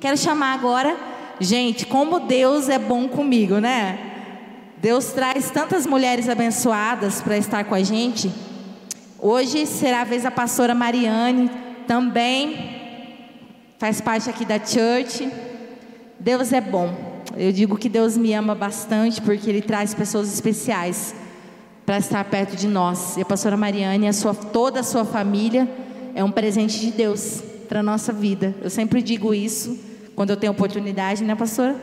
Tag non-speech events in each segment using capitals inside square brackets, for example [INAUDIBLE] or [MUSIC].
Quero chamar agora, gente, como Deus é bom comigo, né? Deus traz tantas mulheres abençoadas para estar com a gente. Hoje será a vez da pastora Mariane, também faz parte aqui da church. Deus é bom. Eu digo que Deus me ama bastante porque Ele traz pessoas especiais para estar perto de nós. E a pastora Mariane, a sua, toda a sua família, é um presente de Deus para a nossa vida. Eu sempre digo isso quando eu tenho oportunidade, né, pastora?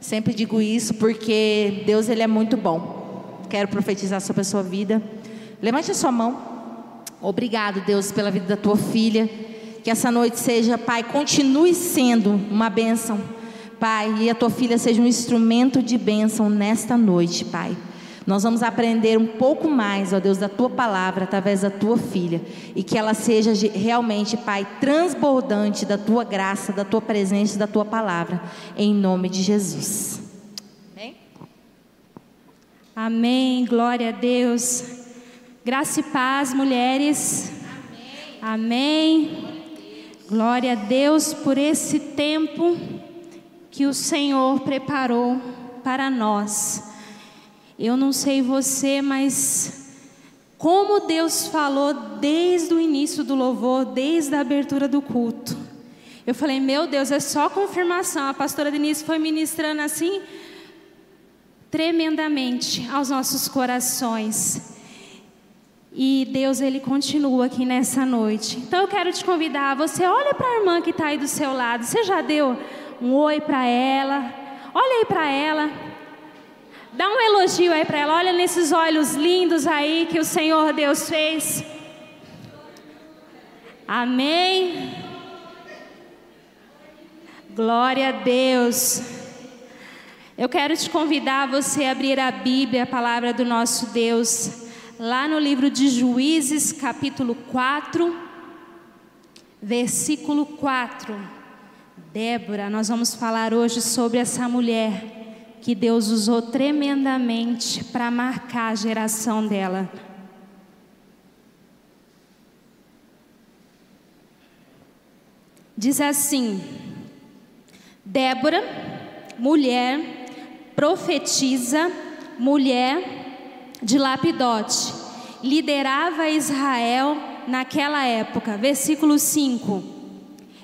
Sempre digo isso porque Deus ele é muito bom. Quero profetizar sobre a sua vida. Levante a sua mão. Obrigado, Deus, pela vida da tua filha. Que essa noite seja, Pai, continue sendo uma bênção. Pai, e a tua filha seja um instrumento de bênção nesta noite, Pai. Nós vamos aprender um pouco mais, ó Deus, da tua palavra através da tua filha. E que ela seja realmente, Pai, transbordante da tua graça, da tua presença e da tua palavra. Em nome de Jesus. Amém? Amém. Glória a Deus. Graça e paz, mulheres. Amém. Amém. Glória a Deus por esse tempo que o Senhor preparou para nós. Eu não sei você, mas como Deus falou desde o início do louvor, desde a abertura do culto. Eu falei, meu Deus, é só confirmação. A pastora Denise foi ministrando assim tremendamente aos nossos corações. E Deus, Ele continua aqui nessa noite. Então eu quero te convidar, você olha para a irmã que está aí do seu lado. Você já deu um oi para ela? Olha aí para ela. Dá um elogio aí para ela. Olha nesses olhos lindos aí que o Senhor Deus fez. Amém. Glória a Deus. Eu quero te convidar a você a abrir a Bíblia, a palavra do nosso Deus, lá no livro de Juízes, capítulo 4, versículo 4. Débora, nós vamos falar hoje sobre essa mulher que Deus usou tremendamente para marcar a geração dela. Diz assim: Débora, mulher, profetiza, mulher de Lapidote, liderava Israel naquela época. Versículo 5.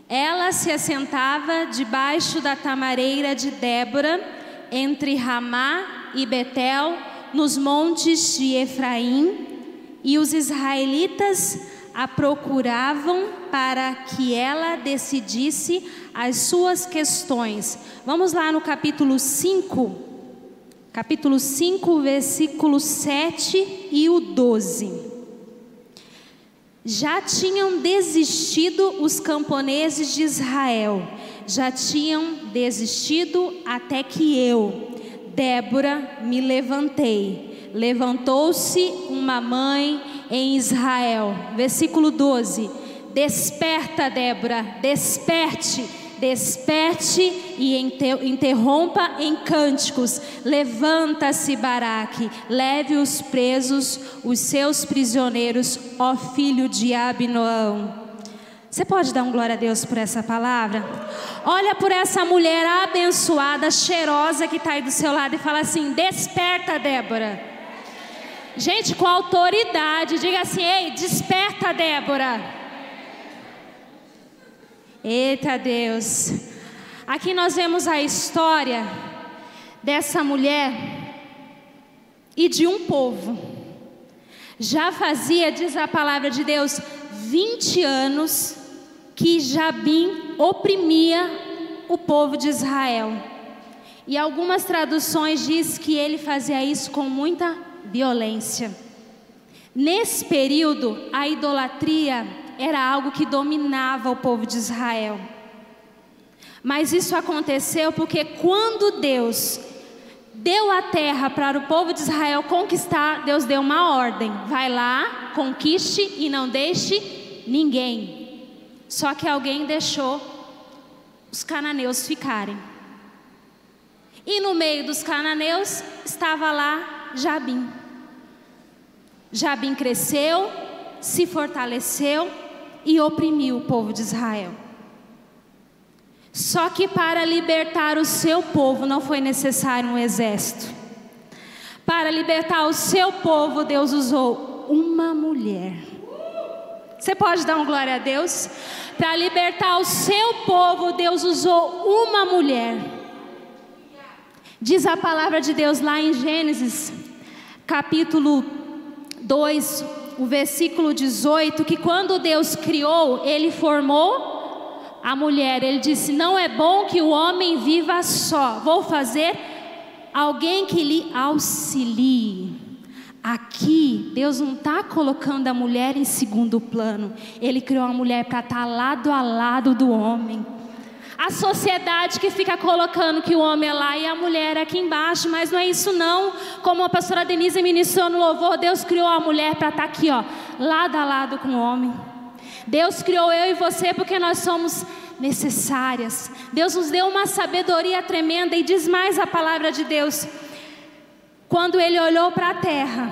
Ela se assentava debaixo da tamareira de Débora entre Ramá e Betel, nos montes de Efraim, e os israelitas a procuravam para que ela decidisse as suas questões. Vamos lá no capítulo 5, capítulo 5, versículo 7 e o 12. Já tinham desistido os camponeses de Israel já tinham desistido até que eu, Débora, me levantei. Levantou-se uma mãe em Israel. Versículo 12. Desperta, Débora, desperte, desperte e interrompa em cânticos. Levanta-se, Baraque, leve os presos, os seus prisioneiros, ó filho de Abinoão. Você pode dar um glória a Deus por essa palavra? Olha por essa mulher abençoada, cheirosa que está aí do seu lado e fala assim: Desperta, Débora. Gente, com autoridade, diga assim: Ei, desperta, Débora. Eita Deus. Aqui nós vemos a história dessa mulher e de um povo. Já fazia, diz a palavra de Deus, 20 anos que Jabim oprimia o povo de Israel. E algumas traduções diz que ele fazia isso com muita violência. Nesse período, a idolatria era algo que dominava o povo de Israel. Mas isso aconteceu porque quando Deus deu a terra para o povo de Israel conquistar, Deus deu uma ordem: vai lá, conquiste e não deixe ninguém. Só que alguém deixou os cananeus ficarem. E no meio dos cananeus estava lá Jabim. Jabim cresceu, se fortaleceu e oprimiu o povo de Israel. Só que para libertar o seu povo não foi necessário um exército. Para libertar o seu povo, Deus usou uma mulher. Você pode dar um glória a Deus? Para libertar o seu povo, Deus usou uma mulher. Diz a palavra de Deus lá em Gênesis, capítulo 2, o versículo 18, que quando Deus criou, ele formou a mulher. Ele disse: Não é bom que o homem viva só, vou fazer alguém que lhe auxilie. Aqui, Deus não está colocando a mulher em segundo plano, Ele criou a mulher para estar tá lado a lado do homem. A sociedade que fica colocando que o homem é lá e a mulher é aqui embaixo, mas não é isso não. Como a pastora Denise ministrou no louvor, Deus criou a mulher para estar tá aqui, ó, lado a lado com o homem. Deus criou eu e você porque nós somos necessárias. Deus nos deu uma sabedoria tremenda e diz mais a palavra de Deus. Quando ele olhou para a terra,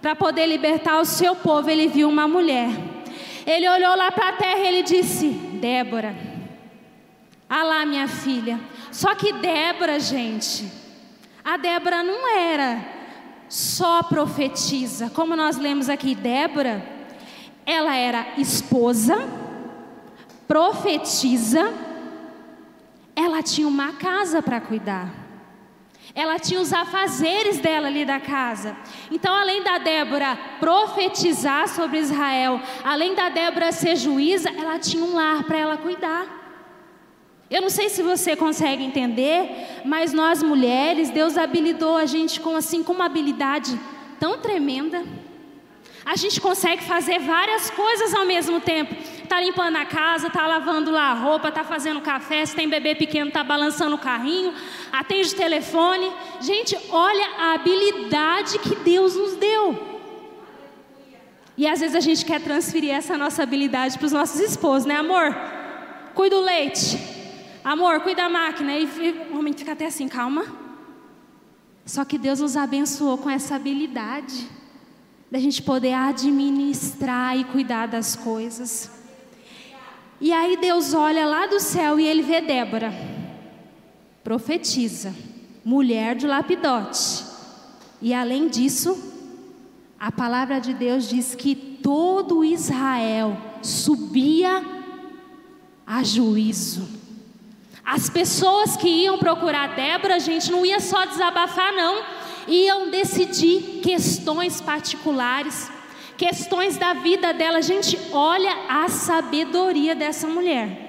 para poder libertar o seu povo, ele viu uma mulher. Ele olhou lá para a terra e ele disse: Débora. Ah lá, minha filha. Só que Débora, gente, a Débora não era só profetisa. Como nós lemos aqui, Débora, ela era esposa, profetisa, ela tinha uma casa para cuidar. Ela tinha os afazeres dela ali da casa. Então, além da Débora profetizar sobre Israel, além da Débora ser juíza, ela tinha um lar para ela cuidar. Eu não sei se você consegue entender, mas nós mulheres, Deus habilitou a gente com assim com uma habilidade tão tremenda. A gente consegue fazer várias coisas ao mesmo tempo. Tá limpando a casa, tá lavando lá a roupa, tá fazendo café, se tem bebê pequeno, tá balançando o carrinho, atende o telefone. Gente, olha a habilidade que Deus nos deu. E às vezes a gente quer transferir essa nossa habilidade para os nossos esposos, né, amor? Cuida do leite. Amor, cuida da máquina. E o homem fica até assim, calma. Só que Deus nos abençoou com essa habilidade da gente poder administrar e cuidar das coisas. E aí Deus olha lá do céu e ele vê Débora, profetiza, mulher de Lapidote. E além disso, a palavra de Deus diz que todo Israel subia a juízo. As pessoas que iam procurar Débora, gente, não ia só desabafar, não. Iam decidir questões particulares, questões da vida dela. Gente, olha a sabedoria dessa mulher.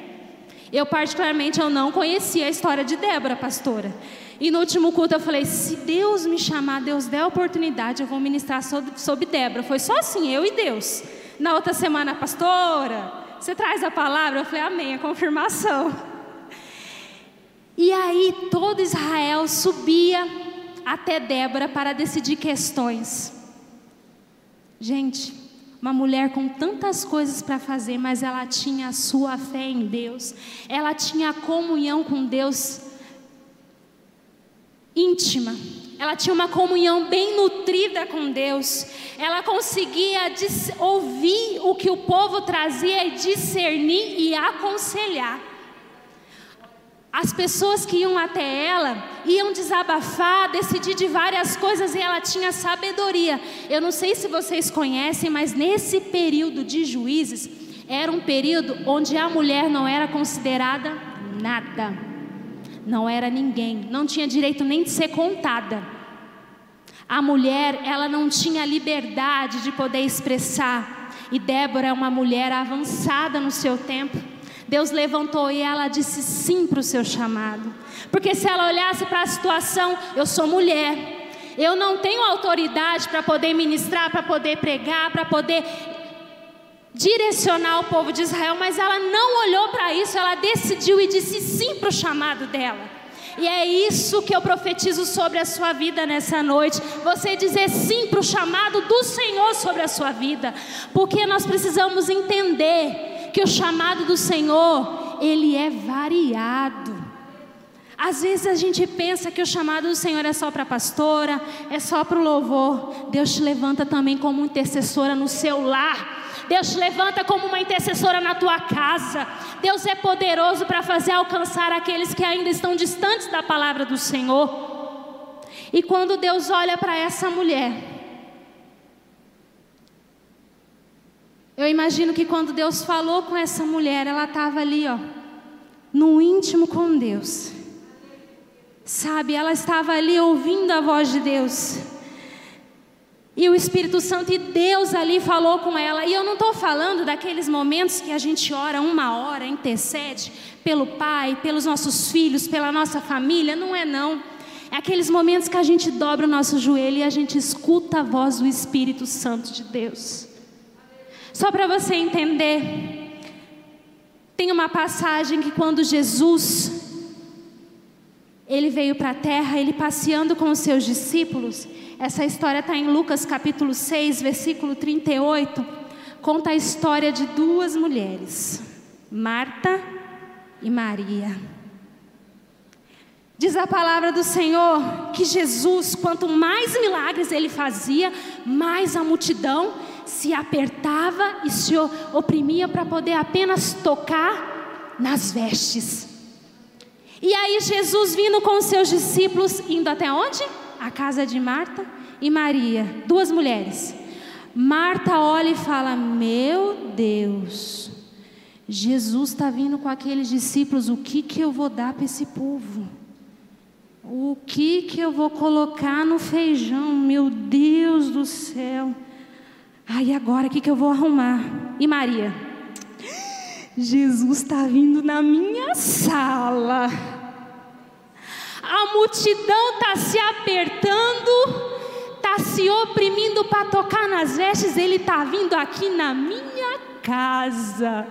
Eu, particularmente, eu não conhecia a história de Débora, pastora. E no último culto eu falei: se Deus me chamar, Deus der a oportunidade, eu vou ministrar sobre, sobre Débora. Foi só assim, eu e Deus. Na outra semana, pastora, você traz a palavra? Eu falei: amém, a confirmação. E aí todo Israel subia até Débora para decidir questões. Gente, uma mulher com tantas coisas para fazer, mas ela tinha a sua fé em Deus, ela tinha comunhão com Deus íntima, ela tinha uma comunhão bem nutrida com Deus, ela conseguia ouvir o que o povo trazia e discernir e aconselhar. As pessoas que iam até ela iam desabafar, decidir de várias coisas e ela tinha sabedoria. Eu não sei se vocês conhecem, mas nesse período de juízes, era um período onde a mulher não era considerada nada, não era ninguém, não tinha direito nem de ser contada. A mulher, ela não tinha liberdade de poder expressar, e Débora é uma mulher avançada no seu tempo Deus levantou e ela disse sim para o seu chamado. Porque se ela olhasse para a situação, eu sou mulher, eu não tenho autoridade para poder ministrar, para poder pregar, para poder direcionar o povo de Israel, mas ela não olhou para isso, ela decidiu e disse sim para o chamado dela. E é isso que eu profetizo sobre a sua vida nessa noite. Você dizer sim para o chamado do Senhor sobre a sua vida, porque nós precisamos entender que o chamado do Senhor, ele é variado. Às vezes a gente pensa que o chamado do Senhor é só para a pastora, é só para o louvor. Deus te levanta também como intercessora no seu lar. Deus te levanta como uma intercessora na tua casa. Deus é poderoso para fazer alcançar aqueles que ainda estão distantes da palavra do Senhor. E quando Deus olha para essa mulher, eu imagino que quando Deus falou com essa mulher, ela estava ali, ó, no íntimo com Deus. Sabe, ela estava ali ouvindo a voz de Deus. E o Espírito Santo e Deus ali falou com ela. E eu não estou falando daqueles momentos que a gente ora uma hora, intercede pelo pai, pelos nossos filhos, pela nossa família. Não é não. É aqueles momentos que a gente dobra o nosso joelho e a gente escuta a voz do Espírito Santo de Deus. Só para você entender, tem uma passagem que quando Jesus ele veio para a terra, ele passeando com os seus discípulos. Essa história está em Lucas capítulo 6, versículo 38. Conta a história de duas mulheres, Marta e Maria. Diz a palavra do Senhor que Jesus, quanto mais milagres ele fazia, mais a multidão se apertava e se oprimia para poder apenas tocar nas vestes. E aí Jesus vindo com seus discípulos, indo até onde? A casa de Marta e Maria, duas mulheres. Marta olha e fala: Meu Deus, Jesus está vindo com aqueles discípulos, o que, que eu vou dar para esse povo? O que, que eu vou colocar no feijão? Meu Deus do céu. Aí agora o que, que eu vou arrumar? E Maria? Jesus está vindo na minha sala. A multidão está se apertando, está se oprimindo para tocar nas vestes. Ele está vindo aqui na minha casa.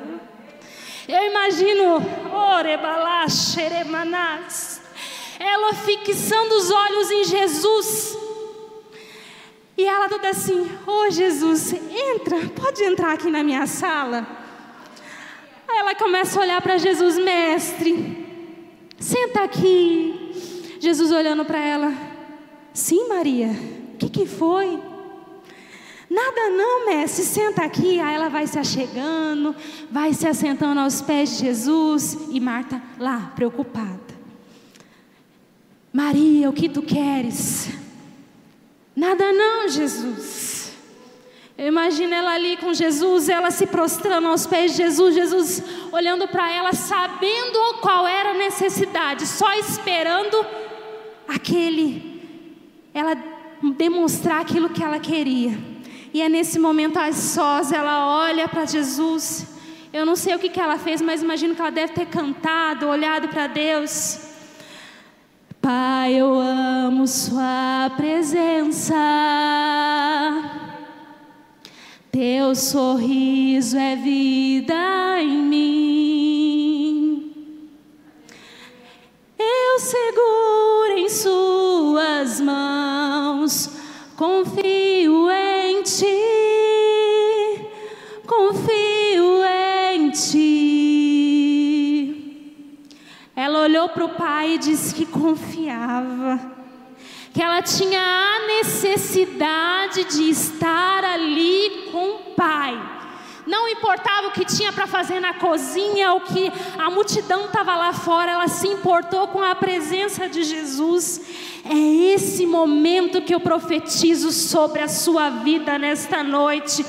Eu imagino, orebalá, xeremanás, ela fixando os olhos em Jesus. E ela toda assim: Ô oh, Jesus, entra, pode entrar aqui na minha sala. Aí ela começa a olhar para Jesus, mestre, senta aqui. Jesus olhando para ela, sim, Maria, o que, que foi? Nada não, mestre, senta aqui. Aí ela vai se achegando, vai se assentando aos pés de Jesus. E Marta lá, preocupada. Maria, o que tu queres? Nada não, Jesus. Eu imagino ela ali com Jesus, ela se prostrando aos pés de Jesus, Jesus olhando para ela, sabendo qual era a necessidade, só esperando aquele, ela demonstrar aquilo que ela queria. E é nesse momento, às sós, ela olha para Jesus. Eu não sei o que, que ela fez, mas imagino que ela deve ter cantado, olhado para Deus. Pai, eu amo Sua presença. Teu sorriso é vida em mim. Eu seguro em Suas mãos, confio Pai e disse que confiava que ela tinha a necessidade de estar ali com o Pai. Não importava o que tinha para fazer na cozinha, o que a multidão estava lá fora, ela se importou com a presença de Jesus. É esse momento que eu profetizo sobre a sua vida nesta noite.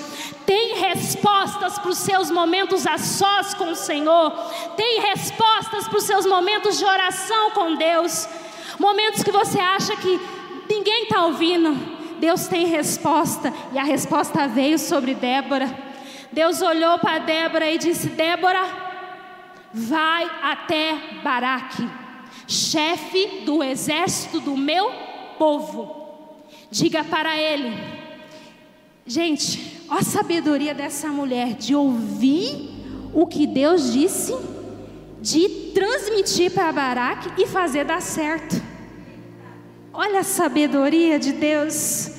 Tem respostas para os seus momentos a sós com o Senhor, tem respostas para os seus momentos de oração com Deus. Momentos que você acha que ninguém está ouvindo. Deus tem resposta, e a resposta veio sobre Débora. Deus olhou para Débora e disse: Débora, vai até Baraque, chefe do exército do meu povo. Diga para ele. Gente, olha a sabedoria dessa mulher de ouvir o que Deus disse de transmitir para Baraque e fazer dar certo. Olha a sabedoria de Deus.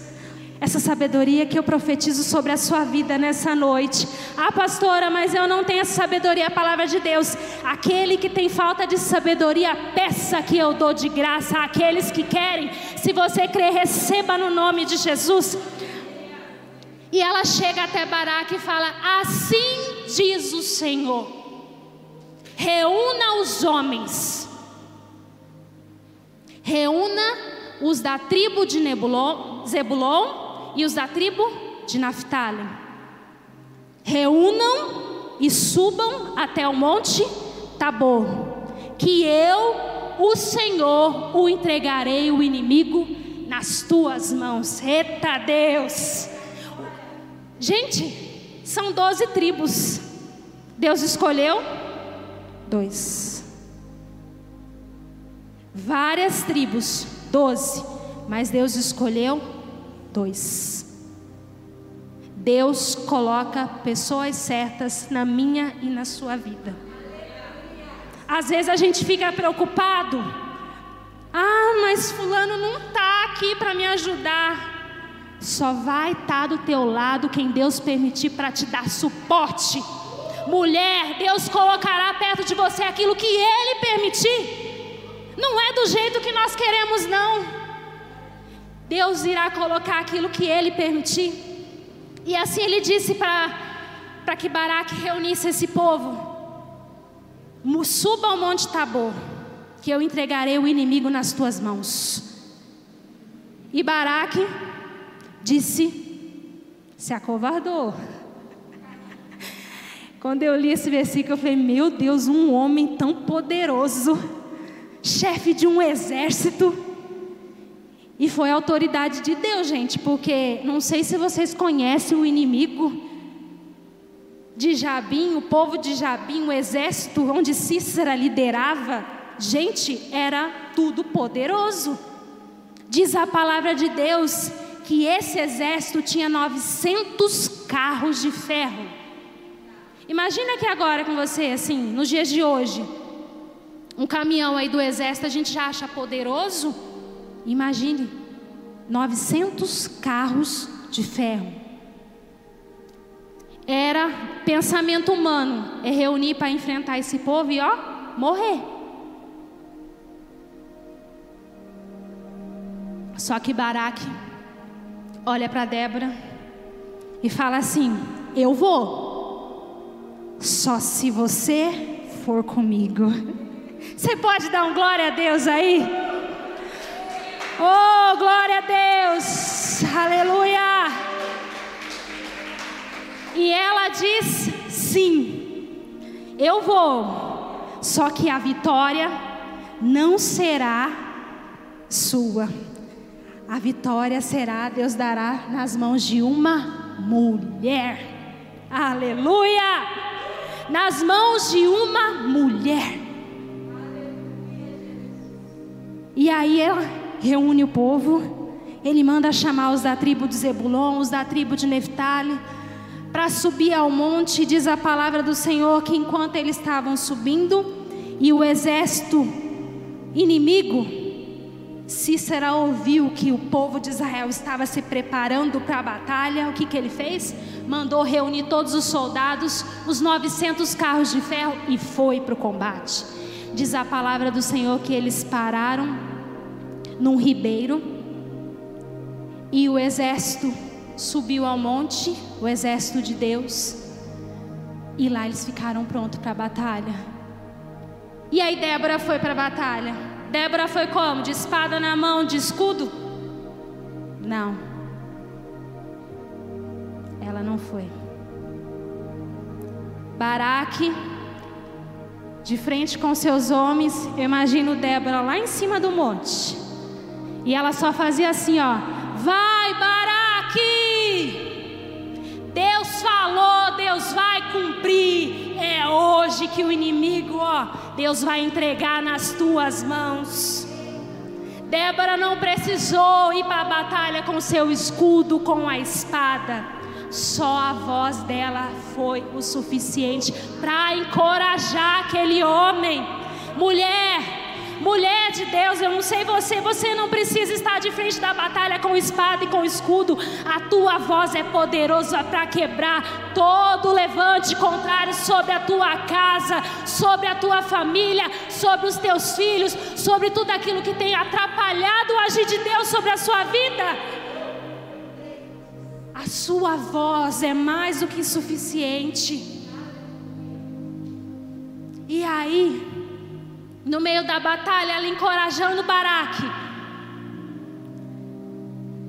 Essa sabedoria que eu profetizo sobre a sua vida nessa noite. Ah, pastora, mas eu não tenho essa sabedoria, a palavra de Deus. Aquele que tem falta de sabedoria, peça que eu dou de graça àqueles que querem. Se você crer, receba no nome de Jesus. E ela chega até Baraque e fala: Assim diz o Senhor, reúna os homens, reúna os da tribo de Zebulon e os da tribo de Naphtali. Reúnam e subam até o monte Tabor, que eu, o Senhor, o entregarei o inimigo nas tuas mãos. Eita Deus! Gente, são doze tribos. Deus escolheu dois. Várias tribos, doze. Mas Deus escolheu dois. Deus coloca pessoas certas na minha e na sua vida. Às vezes a gente fica preocupado. Ah, mas fulano não está aqui para me ajudar. Só vai estar tá do teu lado quem Deus permitir para te dar suporte. Mulher, Deus colocará perto de você aquilo que Ele permitir. Não é do jeito que nós queremos, não. Deus irá colocar aquilo que Ele permitir. E assim Ele disse para que Baraque reunisse esse povo: Suba ao monte Tabor, que eu entregarei o inimigo nas tuas mãos. E Baraque disse, se acovardou. Quando eu li esse versículo, eu falei: Meu Deus, um homem tão poderoso, chefe de um exército. E foi a autoridade de Deus, gente, porque não sei se vocês conhecem o inimigo de Jabim, o povo de Jabim, o exército onde Cícera liderava. Gente, era tudo poderoso. Diz a palavra de Deus que esse exército tinha 900 carros de ferro. Imagina que agora com você, assim, nos dias de hoje, um caminhão aí do exército a gente já acha poderoso. Imagine, 900 carros de ferro. Era pensamento humano, é reunir para enfrentar esse povo e ó, morrer. Só que Baraque olha para Débora e fala assim: Eu vou, só se você for comigo. [LAUGHS] Você pode dar um glória a Deus aí? Oh, glória a Deus! Aleluia! E ela diz: Sim, eu vou, só que a vitória não será sua a vitória será, Deus dará nas mãos de uma mulher. Aleluia! Nas mãos de uma mulher. E aí ela reúne o povo, ele manda chamar os da tribo de Zebulon, os da tribo de Neftali, para subir ao monte, diz a palavra do Senhor que enquanto eles estavam subindo, e o exército inimigo Cícera ouviu que o povo de Israel estava se preparando para a batalha. O que, que ele fez? Mandou reunir todos os soldados, os 900 carros de ferro e foi para o combate. Diz a palavra do Senhor que eles pararam num ribeiro e o exército subiu ao monte, o exército de Deus, e lá eles ficaram prontos para a batalha. E aí Débora foi para a batalha. Débora foi como? De espada na mão, de escudo? Não. Ela não foi. Baraque, de frente com seus homens, eu imagino Débora lá em cima do monte. E ela só fazia assim, ó. Vai, Baraque! Deus falou, Deus vai cumprir. É hoje que o inimigo, ó, Deus vai entregar nas tuas mãos. Débora não precisou ir para a batalha com seu escudo, com a espada. Só a voz dela foi o suficiente para encorajar aquele homem. Mulher, Mulher de Deus, eu não sei você, você não precisa estar de frente da batalha com espada e com escudo. A tua voz é poderosa para quebrar todo levante contrário sobre a tua casa, sobre a tua família, sobre os teus filhos, sobre tudo aquilo que tem atrapalhado o agir de Deus sobre a sua vida. A sua voz é mais do que suficiente. E aí, no meio da batalha, ela encorajando Baraque.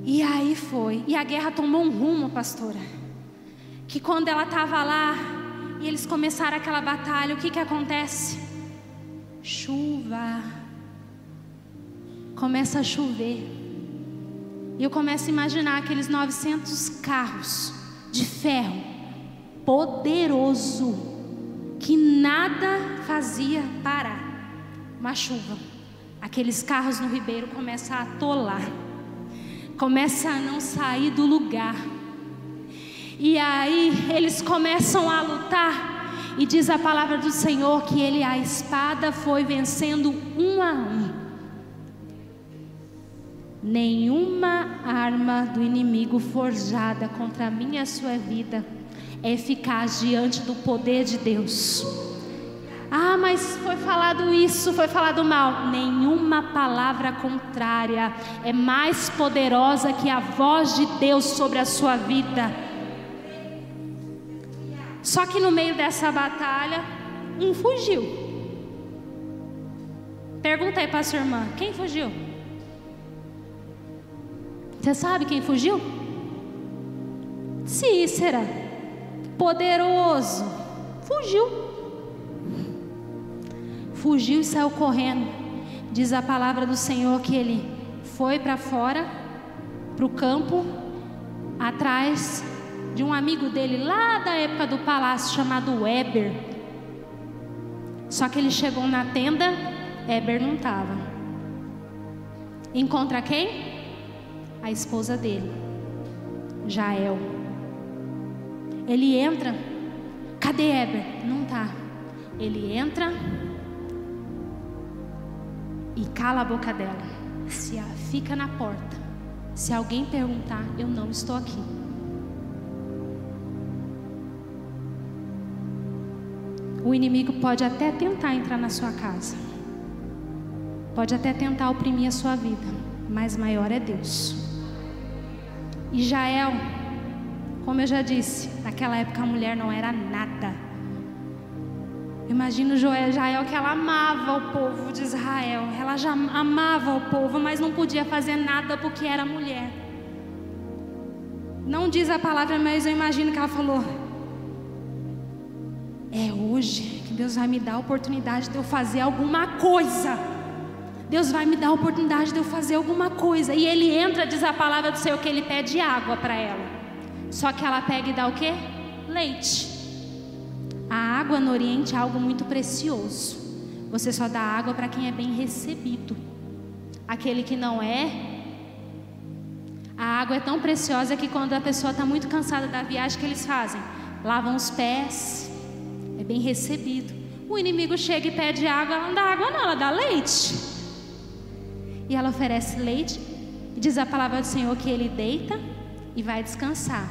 E aí foi. E a guerra tomou um rumo, pastora. Que quando ela estava lá e eles começaram aquela batalha, o que que acontece? Chuva. Começa a chover. E eu começo a imaginar aqueles 900 carros de ferro poderoso que nada fazia parar uma chuva. Aqueles carros no ribeiro começam a atolar, começam a não sair do lugar. E aí eles começam a lutar, e diz a palavra do Senhor que ele, a espada, foi vencendo um a um. Nenhuma arma do inimigo forjada contra a minha e a sua vida é eficaz diante do poder de Deus. Ah, mas foi falado isso, foi falado mal. Nenhuma palavra contrária é mais poderosa que a voz de Deus sobre a sua vida. Só que no meio dessa batalha, um fugiu. Pergunta aí para sua irmã: quem fugiu? Você sabe quem fugiu? Cícera poderoso, fugiu. Fugiu e saiu correndo. Diz a palavra do Senhor que ele foi para fora, para o campo, atrás de um amigo dele lá da época do palácio chamado Weber. Só que ele chegou na tenda, Weber não estava. Encontra quem? A esposa dele, Jael. Ele entra, cadê Eber? Não tá. Ele entra e cala a boca dela. Se fica na porta. Se alguém perguntar, eu não estou aqui. O inimigo pode até tentar entrar na sua casa. Pode até tentar oprimir a sua vida, mas maior é Deus. E Jael como eu já disse, naquela época a mulher não era nada. Imagina Jael que ela amava o povo de Israel. Ela já amava o povo, mas não podia fazer nada porque era mulher. Não diz a palavra, mas eu imagino que ela falou: É hoje que Deus vai me dar a oportunidade de eu fazer alguma coisa. Deus vai me dar a oportunidade de eu fazer alguma coisa. E ele entra, diz a palavra do Senhor, que ele pede água para ela. Só que ela pega e dá o quê? Leite. A água no Oriente é algo muito precioso. Você só dá água para quem é bem recebido. Aquele que não é, a água é tão preciosa que quando a pessoa está muito cansada da viagem, que eles fazem? Lavam os pés, é bem recebido. O inimigo chega e pede água, ela não dá água, não, ela dá leite. E ela oferece leite, e diz a palavra do Senhor que ele deita e vai descansar.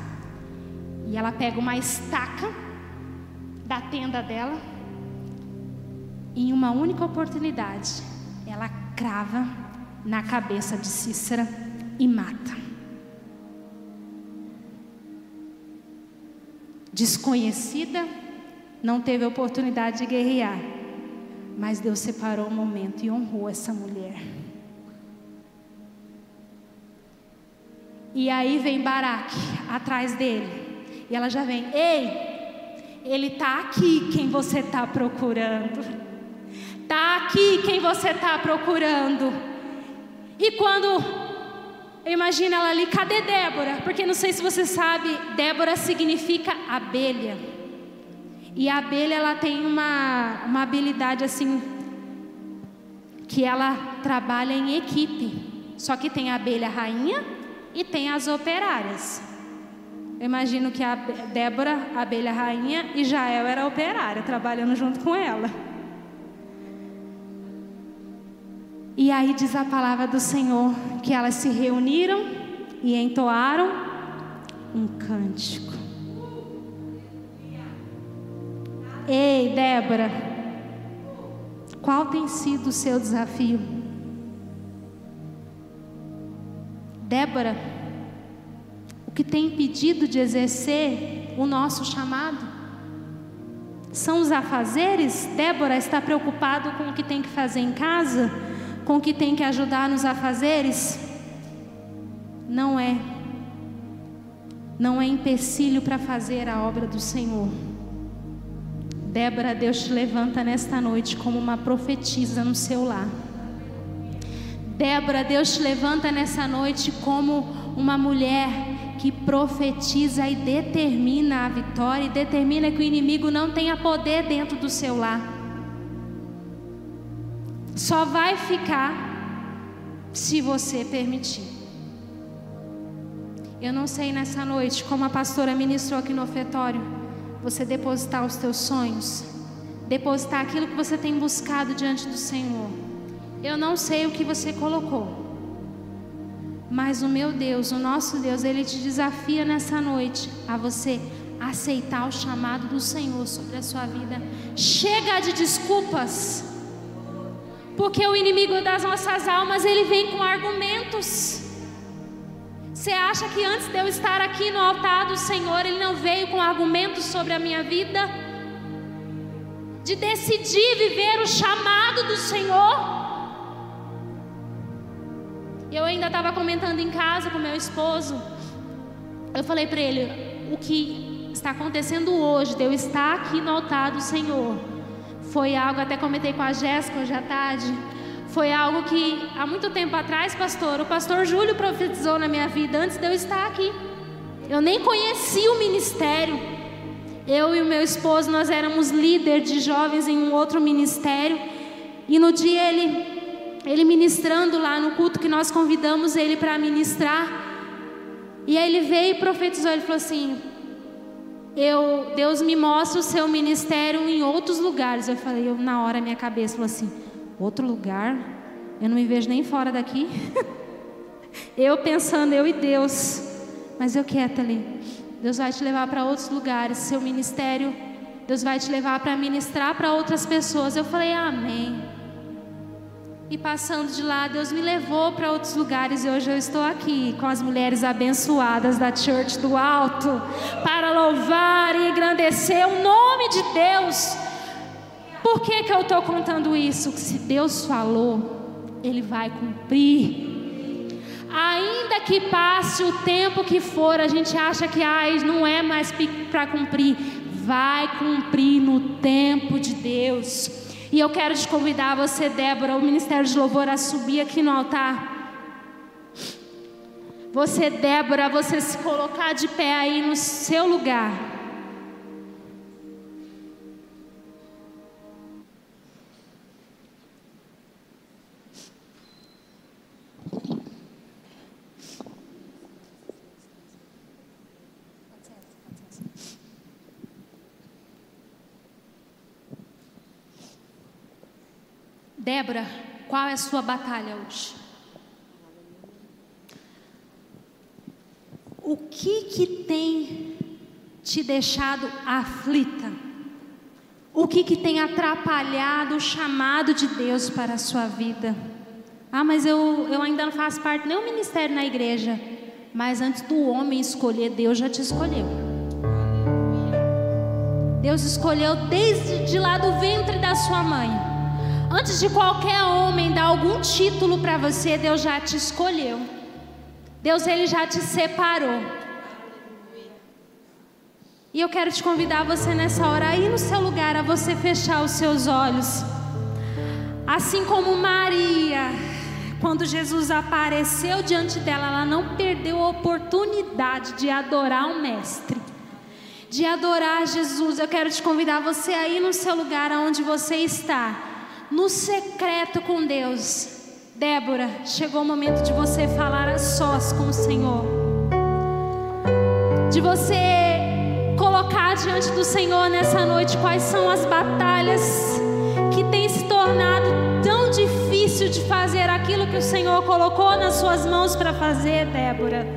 E ela pega uma estaca da tenda dela. Em uma única oportunidade, ela crava na cabeça de Cícera e mata. Desconhecida, não teve oportunidade de guerrear, mas Deus separou o momento e honrou essa mulher. E aí vem Baraque atrás dele. E ela já vem: Ei, ele está aqui quem você está procurando. Está aqui quem você está procurando. E quando eu imagino ela ali, cadê Débora? Porque não sei se você sabe, Débora significa abelha. E a abelha ela tem uma, uma habilidade assim que ela trabalha em equipe. Só que tem a abelha rainha e tem as operárias. Eu imagino que a Débora, a abelha rainha, e Jael era operária, trabalhando junto com ela. E aí diz a palavra do Senhor que elas se reuniram e entoaram um cântico. Ei, Débora, qual tem sido o seu desafio? Débora, o que tem impedido de exercer o nosso chamado? São os afazeres? Débora está preocupado com o que tem que fazer em casa? Com o que tem que ajudar nos afazeres? Não é. Não é empecilho para fazer a obra do Senhor. Débora, Deus te levanta nesta noite como uma profetisa no seu lar. Débora, Deus te levanta nessa noite como uma mulher que profetiza e determina a vitória e determina que o inimigo não tenha poder dentro do seu lar. Só vai ficar se você permitir. Eu não sei nessa noite, como a pastora ministrou aqui no ofertório, você depositar os teus sonhos, depositar aquilo que você tem buscado diante do Senhor. Eu não sei o que você colocou, mas o meu Deus, o nosso Deus, ele te desafia nessa noite a você aceitar o chamado do Senhor sobre a sua vida. Chega de desculpas, porque o inimigo das nossas almas ele vem com argumentos. Você acha que antes de eu estar aqui no altar do Senhor, ele não veio com argumentos sobre a minha vida? De decidir viver o chamado do Senhor? Eu ainda estava comentando em casa com meu esposo. Eu falei para ele: o que está acontecendo hoje, de eu estar aqui no altar do Senhor, foi algo, até comentei com a Jéssica hoje à tarde. Foi algo que há muito tempo atrás, pastor, o pastor Júlio profetizou na minha vida antes de eu estar aqui. Eu nem conhecia o ministério. Eu e o meu esposo, nós éramos líder de jovens em um outro ministério. E no dia ele ele ministrando lá no culto que nós convidamos ele para ministrar. E aí ele veio e profetizou, ele falou assim: eu, Deus me mostra o seu ministério em outros lugares. Eu falei, eu na hora minha cabeça falou assim: outro lugar? Eu não me vejo nem fora daqui. [LAUGHS] eu pensando, eu e Deus. Mas eu quieta ali. Deus vai te levar para outros lugares. Seu ministério, Deus vai te levar para ministrar para outras pessoas. Eu falei, Amém. E passando de lá, Deus me levou para outros lugares e hoje eu estou aqui com as mulheres abençoadas da Church do Alto para louvar e engrandecer o nome de Deus. Por que, que eu estou contando isso? Se Deus falou, Ele vai cumprir. Ainda que passe o tempo que for, a gente acha que ai, não é mais para cumprir. Vai cumprir no tempo de Deus. E eu quero te convidar, você, Débora, o Ministério de Louvor, a subir aqui no altar. Você, Débora, você se colocar de pé aí no seu lugar. Débora, qual é a sua batalha hoje? O que que tem te deixado aflita? O que que tem atrapalhado o chamado de Deus para a sua vida? Ah, mas eu, eu ainda não faço parte nem do ministério na igreja. Mas antes do homem escolher, Deus já te escolheu. Deus escolheu desde de lá do ventre da sua mãe. Antes de qualquer homem dar algum título para você, Deus já te escolheu. Deus ele já te separou. E eu quero te convidar você nessa hora aí no seu lugar a você fechar os seus olhos. Assim como Maria, quando Jesus apareceu diante dela, ela não perdeu a oportunidade de adorar o mestre. De adorar Jesus. Eu quero te convidar você aí no seu lugar onde você está no secreto com Deus. Débora, chegou o momento de você falar a sós com o Senhor. De você colocar diante do Senhor nessa noite quais são as batalhas que têm se tornado tão difícil de fazer aquilo que o Senhor colocou nas suas mãos para fazer, Débora.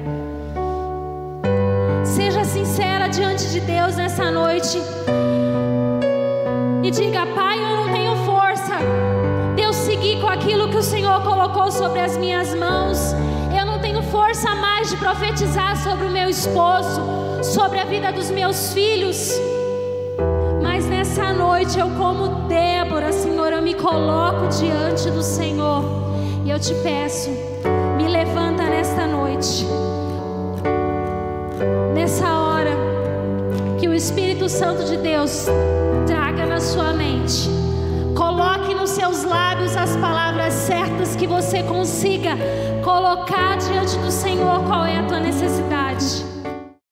Seja sincera diante de Deus nessa noite e diga: Pai, eu não tenho Senhor colocou sobre as minhas mãos. Eu não tenho força mais de profetizar sobre o meu esposo, sobre a vida dos meus filhos. Mas nessa noite eu, como Débora, Senhor, eu me coloco diante do Senhor e eu te peço, me levanta nesta noite, nessa hora, que o Espírito Santo de Deus traga na sua mente Coloque nos seus lábios as palavras certas que você consiga colocar diante do Senhor qual é a tua necessidade.